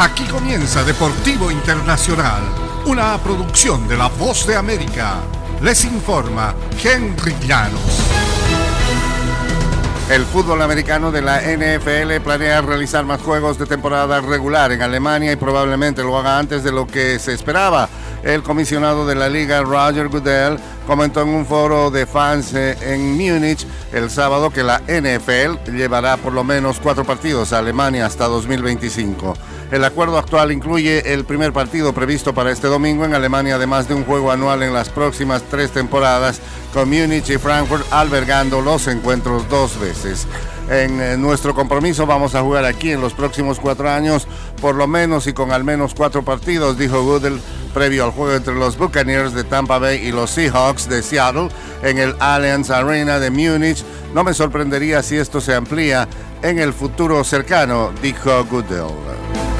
Aquí comienza Deportivo Internacional, una producción de La Voz de América. Les informa Henry Llanos. El fútbol americano de la NFL planea realizar más juegos de temporada regular en Alemania y probablemente lo haga antes de lo que se esperaba. El comisionado de la liga, Roger Goodell, comentó en un foro de fans eh, en Múnich el sábado que la NFL llevará por lo menos cuatro partidos a Alemania hasta 2025. El acuerdo actual incluye el primer partido previsto para este domingo en Alemania, además de un juego anual en las próximas tres temporadas, con Múnich y Frankfurt albergando los encuentros dos veces. En eh, nuestro compromiso vamos a jugar aquí en los próximos cuatro años, por lo menos y con al menos cuatro partidos, dijo Goodell previo al juego entre los Buccaneers de Tampa Bay y los Seahawks de Seattle en el Allianz Arena de Múnich. No me sorprendería si esto se amplía en el futuro cercano, dijo Goodell.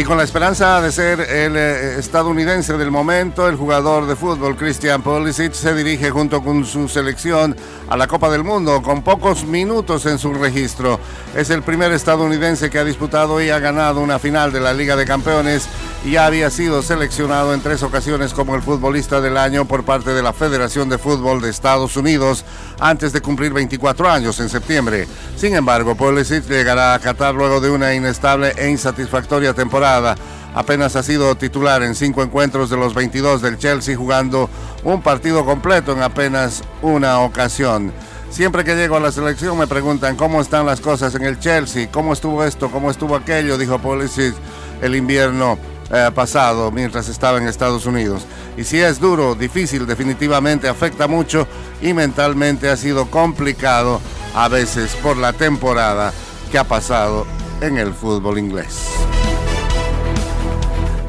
Y con la esperanza de ser el eh, estadounidense del momento, el jugador de fútbol Christian Pulisic se dirige junto con su selección a la Copa del Mundo con pocos minutos en su registro. Es el primer estadounidense que ha disputado y ha ganado una final de la Liga de Campeones y había sido seleccionado en tres ocasiones como el futbolista del año por parte de la Federación de Fútbol de Estados Unidos antes de cumplir 24 años en septiembre. Sin embargo, Pulisic llegará a Qatar luego de una inestable e insatisfactoria Apenas ha sido titular en cinco encuentros de los 22 del Chelsea jugando un partido completo en apenas una ocasión. Siempre que llego a la selección me preguntan cómo están las cosas en el Chelsea, cómo estuvo esto, cómo estuvo aquello, dijo Pulisic el invierno eh, pasado mientras estaba en Estados Unidos. Y si es duro, difícil, definitivamente afecta mucho y mentalmente ha sido complicado a veces por la temporada que ha pasado en el fútbol inglés.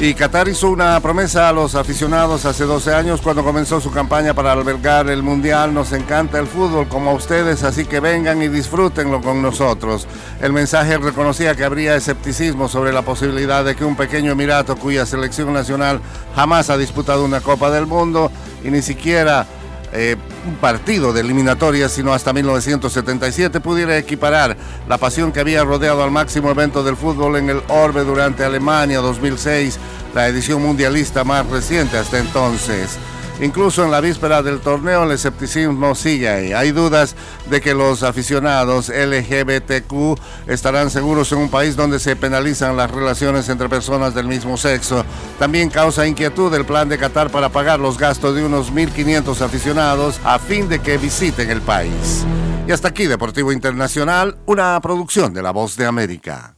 Y Qatar hizo una promesa a los aficionados hace 12 años cuando comenzó su campaña para albergar el Mundial. Nos encanta el fútbol como a ustedes, así que vengan y disfrútenlo con nosotros. El mensaje reconocía que habría escepticismo sobre la posibilidad de que un pequeño emirato cuya selección nacional jamás ha disputado una Copa del Mundo y ni siquiera eh, un partido de eliminatoria, sino hasta 1977 pudiera equiparar la pasión que había rodeado al máximo evento del fútbol en el Orbe durante Alemania 2006, la edición mundialista más reciente hasta entonces. Incluso en la víspera del torneo el escepticismo sigue ahí. Hay dudas de que los aficionados LGBTQ estarán seguros en un país donde se penalizan las relaciones entre personas del mismo sexo. También causa inquietud el plan de Qatar para pagar los gastos de unos 1.500 aficionados a fin de que visiten el país. Y hasta aquí Deportivo Internacional, una producción de La Voz de América.